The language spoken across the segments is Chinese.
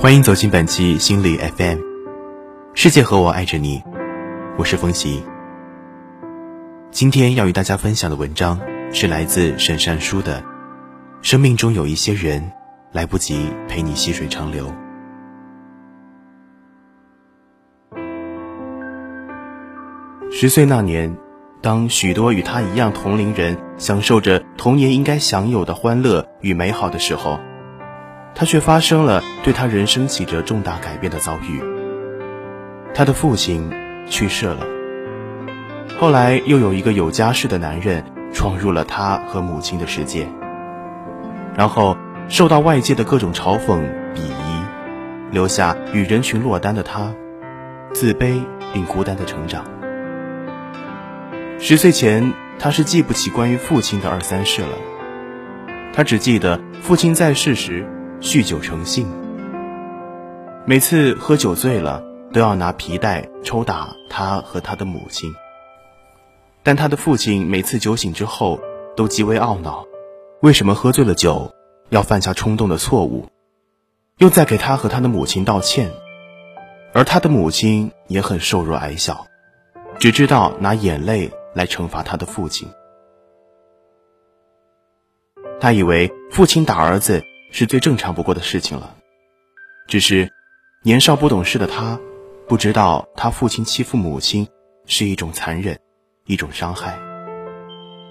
欢迎走进本期心理 FM，世界和我爱着你，我是风喜。今天要与大家分享的文章是来自沈善书的《生命中有一些人来不及陪你细水长流》。十岁那年，当许多与他一样同龄人享受着童年应该享有的欢乐与美好的时候。他却发生了对他人生起着重大改变的遭遇。他的父亲去世了，后来又有一个有家室的男人闯入了他和母亲的世界，然后受到外界的各种嘲讽鄙夷，留下与人群落单的他，自卑并孤单的成长。十岁前，他是记不起关于父亲的二三事了，他只记得父亲在世时。酗酒成性，每次喝酒醉了，都要拿皮带抽打他和他的母亲。但他的父亲每次酒醒之后，都极为懊恼，为什么喝醉了酒要犯下冲动的错误，又在给他和他的母亲道歉。而他的母亲也很瘦弱矮小，只知道拿眼泪来惩罚他的父亲。他以为父亲打儿子。是最正常不过的事情了，只是年少不懂事的他，不知道他父亲欺负母亲是一种残忍，一种伤害。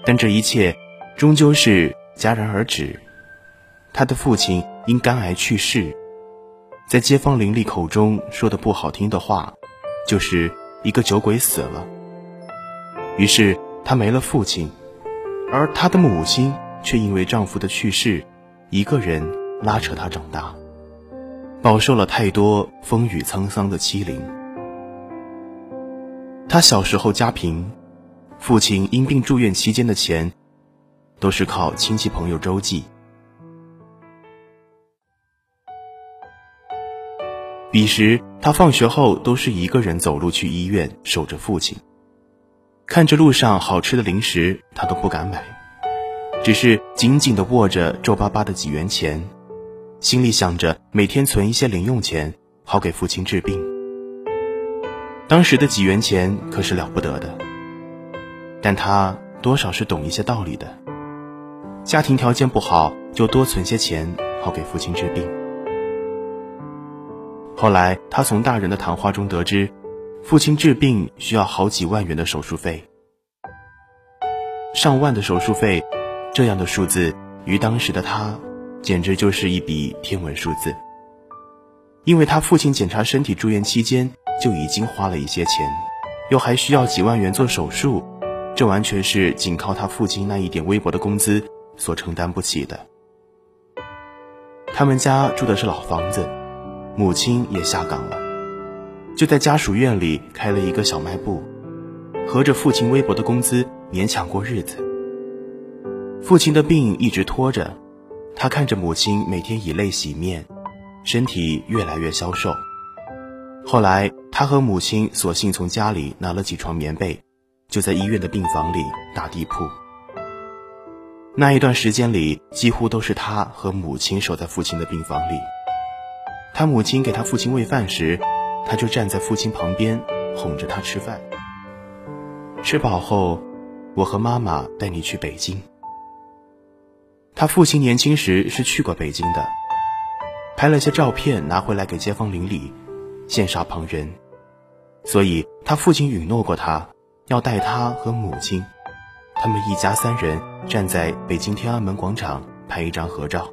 但这一切终究是戛然而止。他的父亲因肝癌去世，在街坊邻里口中说的不好听的话，就是一个酒鬼死了。于是他没了父亲，而他的母亲却因为丈夫的去世。一个人拉扯他长大，饱受了太多风雨沧桑的欺凌。他小时候家贫，父亲因病住院期间的钱，都是靠亲戚朋友周济。彼时他放学后都是一个人走路去医院，守着父亲。看着路上好吃的零食，他都不敢买。只是紧紧地握着皱巴巴的几元钱，心里想着每天存一些零用钱，好给父亲治病。当时的几元钱可是了不得的，但他多少是懂一些道理的。家庭条件不好，就多存些钱，好给父亲治病。后来他从大人的谈话中得知，父亲治病需要好几万元的手术费，上万的手术费。这样的数字，于当时的他，简直就是一笔天文数字。因为他父亲检查身体住院期间就已经花了一些钱，又还需要几万元做手术，这完全是仅靠他父亲那一点微薄的工资所承担不起的。他们家住的是老房子，母亲也下岗了，就在家属院里开了一个小卖部，合着父亲微薄的工资勉强过日子。父亲的病一直拖着，他看着母亲每天以泪洗面，身体越来越消瘦。后来，他和母亲索性从家里拿了几床棉被，就在医院的病房里打地铺。那一段时间里，几乎都是他和母亲守在父亲的病房里。他母亲给他父亲喂饭时，他就站在父亲旁边哄着他吃饭。吃饱后，我和妈妈带你去北京。他父亲年轻时是去过北京的，拍了些照片拿回来给街坊邻里，羡煞旁人。所以他父亲允诺过他，要带他和母亲，他们一家三人站在北京天安门广场拍一张合照。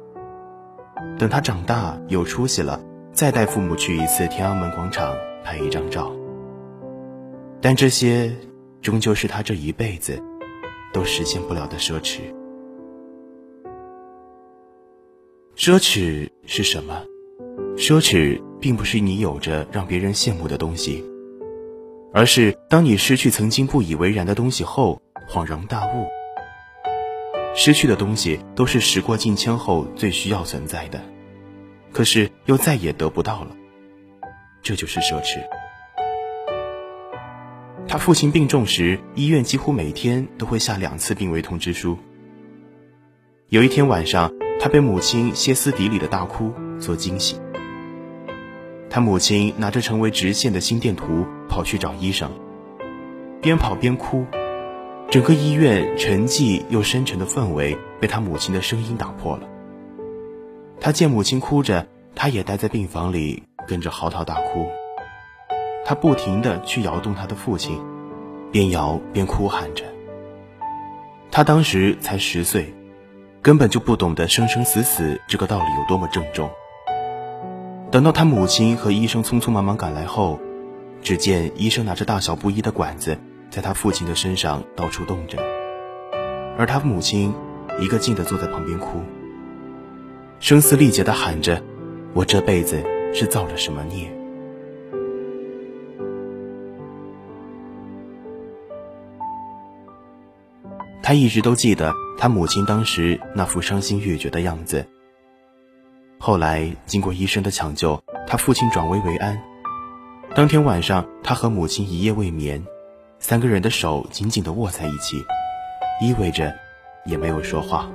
等他长大有出息了，再带父母去一次天安门广场拍一张照。但这些终究是他这一辈子都实现不了的奢侈。奢侈是什么？奢侈并不是你有着让别人羡慕的东西，而是当你失去曾经不以为然的东西后，恍然大悟。失去的东西都是时过境迁后最需要存在的，可是又再也得不到了，这就是奢侈。他父亲病重时，医院几乎每天都会下两次病危通知书。有一天晚上。他被母亲歇斯底里的大哭所惊醒，他母亲拿着成为直线的心电图跑去找医生，边跑边哭，整个医院沉寂又深沉的氛围被他母亲的声音打破了。他见母亲哭着，他也待在病房里跟着嚎啕大哭。他不停地去摇动他的父亲，边摇边哭喊着。他当时才十岁，根本就不懂得生生死死这个道理有多么郑重。等到他母亲和医生匆匆忙忙赶来后，只见医生拿着大小不一的管子，在他父亲的身上到处动着，而他母亲一个劲地坐在旁边哭，声嘶力竭地喊着：“我这辈子是造了什么孽？”他一直都记得他母亲当时那副伤心欲绝的样子。后来经过医生的抢救，他父亲转危为安。当天晚上，他和母亲一夜未眠，三个人的手紧紧地握在一起，依偎着，也没有说话。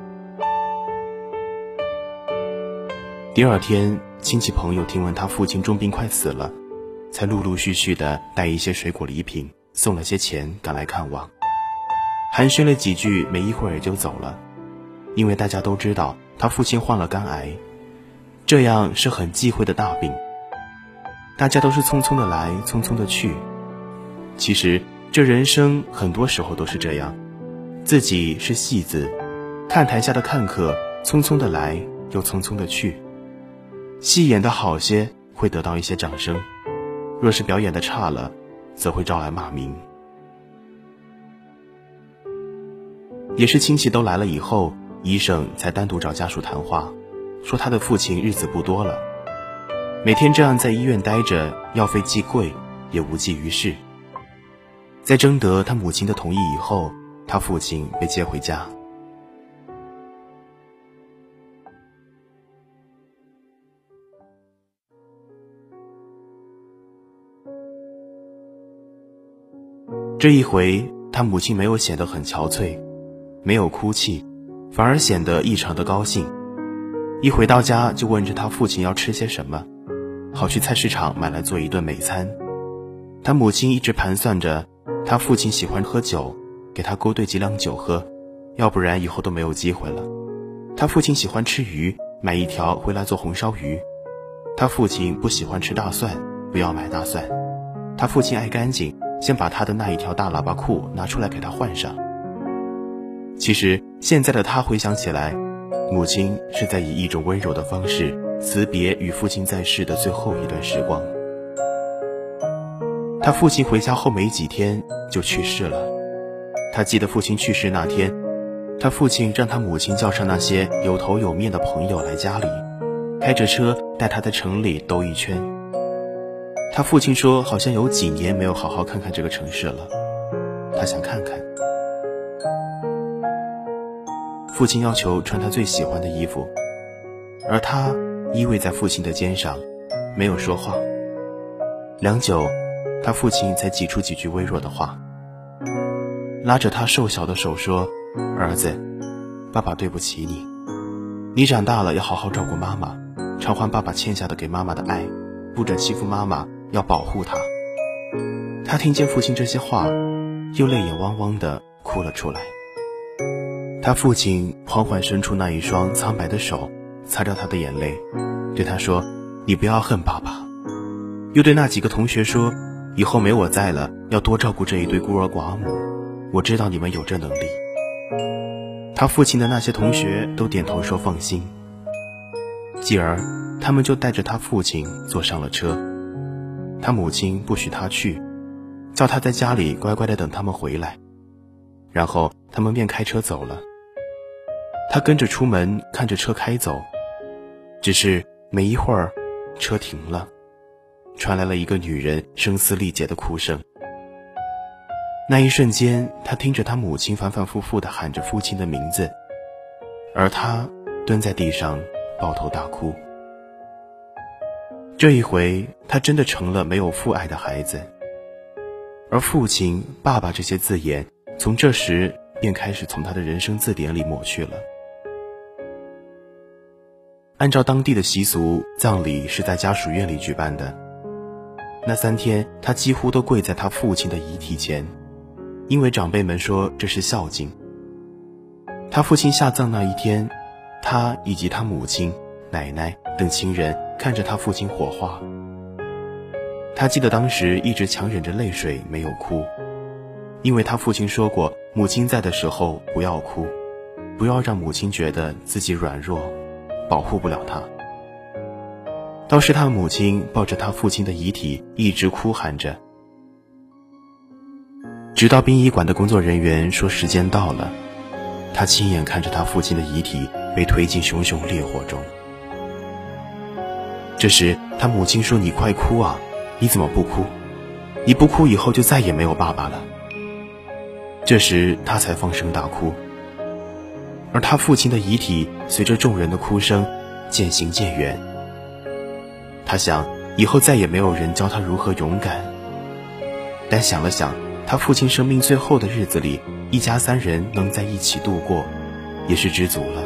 第二天，亲戚朋友听闻他父亲重病快死了，才陆陆续续的带一些水果礼品，送了些钱赶来看望。寒暄了几句，没一会儿就走了，因为大家都知道他父亲患了肝癌，这样是很忌讳的大病。大家都是匆匆的来，匆匆的去。其实这人生很多时候都是这样，自己是戏子，看台下的看客，匆匆的来，又匆匆的去。戏演的好些，会得到一些掌声；若是表演的差了，则会招来骂名。也是亲戚都来了以后，医生才单独找家属谈话，说他的父亲日子不多了，每天这样在医院待着，药费既贵也无济于事。在征得他母亲的同意以后，他父亲被接回家。这一回，他母亲没有显得很憔悴。没有哭泣，反而显得异常的高兴。一回到家就问着他父亲要吃些什么，好去菜市场买来做一顿美餐。他母亲一直盘算着，他父亲喜欢喝酒，给他勾兑几两酒喝，要不然以后都没有机会了。他父亲喜欢吃鱼，买一条回来做红烧鱼。他父亲不喜欢吃大蒜，不要买大蒜。他父亲爱干净，先把他的那一条大喇叭裤拿出来给他换上。其实现在的他回想起来，母亲是在以一种温柔的方式辞别与父亲在世的最后一段时光。他父亲回家后没几天就去世了。他记得父亲去世那天，他父亲让他母亲叫上那些有头有面的朋友来家里，开着车带他在城里兜一圈。他父亲说，好像有几年没有好好看看这个城市了，他想看看。父亲要求穿他最喜欢的衣服，而他依偎在父亲的肩上，没有说话。良久，他父亲才挤出几句微弱的话，拉着他瘦小的手说：“儿子，爸爸对不起你，你长大了要好好照顾妈妈，偿还爸爸欠下的给妈妈的爱，不准欺负妈妈，要保护她。”他听见父亲这些话，又泪眼汪汪的哭了出来。他父亲缓缓伸出那一双苍白的手，擦掉他的眼泪，对他说：“你不要恨爸爸。”又对那几个同学说：“以后没我在了，要多照顾这一对孤儿寡母。我知道你们有这能力。”他父亲的那些同学都点头说：“放心。”继而，他们就带着他父亲坐上了车。他母亲不许他去，叫他在家里乖乖的等他们回来，然后他们便开车走了。他跟着出门，看着车开走，只是没一会儿，车停了，传来了一个女人声嘶力竭的哭声。那一瞬间，他听着他母亲反反复复地喊着父亲的名字，而他蹲在地上抱头大哭。这一回，他真的成了没有父爱的孩子，而父亲、爸爸这些字眼，从这时便开始从他的人生字典里抹去了。按照当地的习俗，葬礼是在家属院里举办的。那三天，他几乎都跪在他父亲的遗体前，因为长辈们说这是孝敬。他父亲下葬那一天，他以及他母亲、奶奶等亲人看着他父亲火化。他记得当时一直强忍着泪水没有哭，因为他父亲说过，母亲在的时候不要哭，不要让母亲觉得自己软弱，保护不了他。倒是他母亲抱着他父亲的遗体，一直哭喊着，直到殡仪馆的工作人员说时间到了，他亲眼看着他父亲的遗体被推进熊熊烈火中。这时，他母亲说：“你快哭啊！你怎么不哭？你不哭，以后就再也没有爸爸了。”这时，他才放声大哭。而他父亲的遗体随着众人的哭声渐行渐远。他想，以后再也没有人教他如何勇敢。但想了想，他父亲生命最后的日子里，一家三人能在一起度过，也是知足了。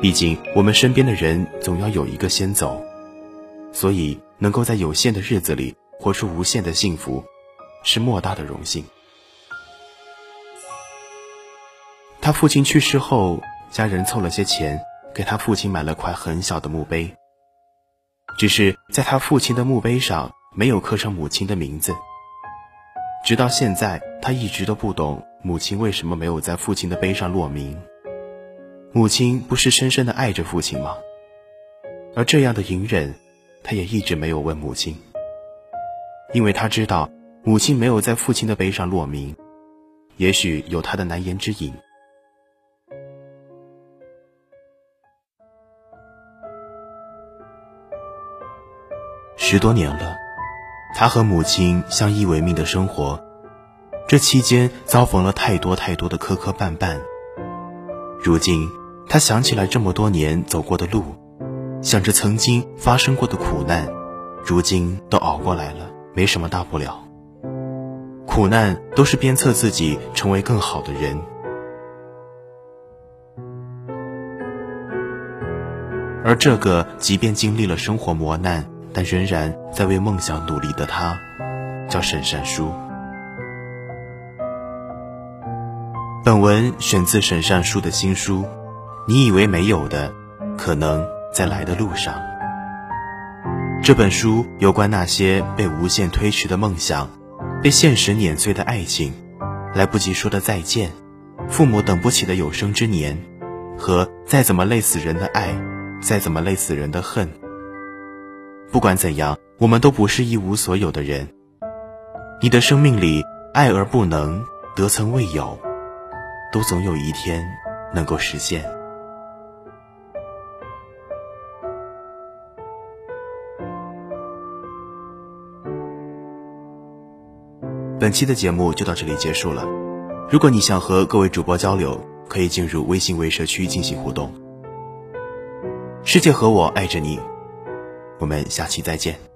毕竟，我们身边的人总要有一个先走，所以能够在有限的日子里活出无限的幸福，是莫大的荣幸。他父亲去世后，家人凑了些钱，给他父亲买了块很小的墓碑。只是在他父亲的墓碑上没有刻上母亲的名字。直到现在，他一直都不懂母亲为什么没有在父亲的碑上落名。母亲不是深深的爱着父亲吗？而这样的隐忍，他也一直没有问母亲，因为他知道母亲没有在父亲的碑上落名，也许有他的难言之隐。十多年了，他和母亲相依为命的生活，这期间遭逢了太多太多的磕磕绊绊。如今，他想起来这么多年走过的路，想着曾经发生过的苦难，如今都熬过来了，没什么大不了。苦难都是鞭策自己成为更好的人，而这个即便经历了生活磨难。但仍然在为梦想努力的他，叫沈善书。本文选自沈善书的新书《你以为没有的，可能在来的路上》。这本书有关那些被无限推迟的梦想，被现实碾碎的爱情，来不及说的再见，父母等不起的有生之年，和再怎么累死人的爱，再怎么累死人的恨。不管怎样，我们都不是一无所有的人。你的生命里，爱而不能，得曾未有，都总有一天能够实现。本期的节目就到这里结束了。如果你想和各位主播交流，可以进入微信微社区进行互动。世界和我爱着你。我们下期再见。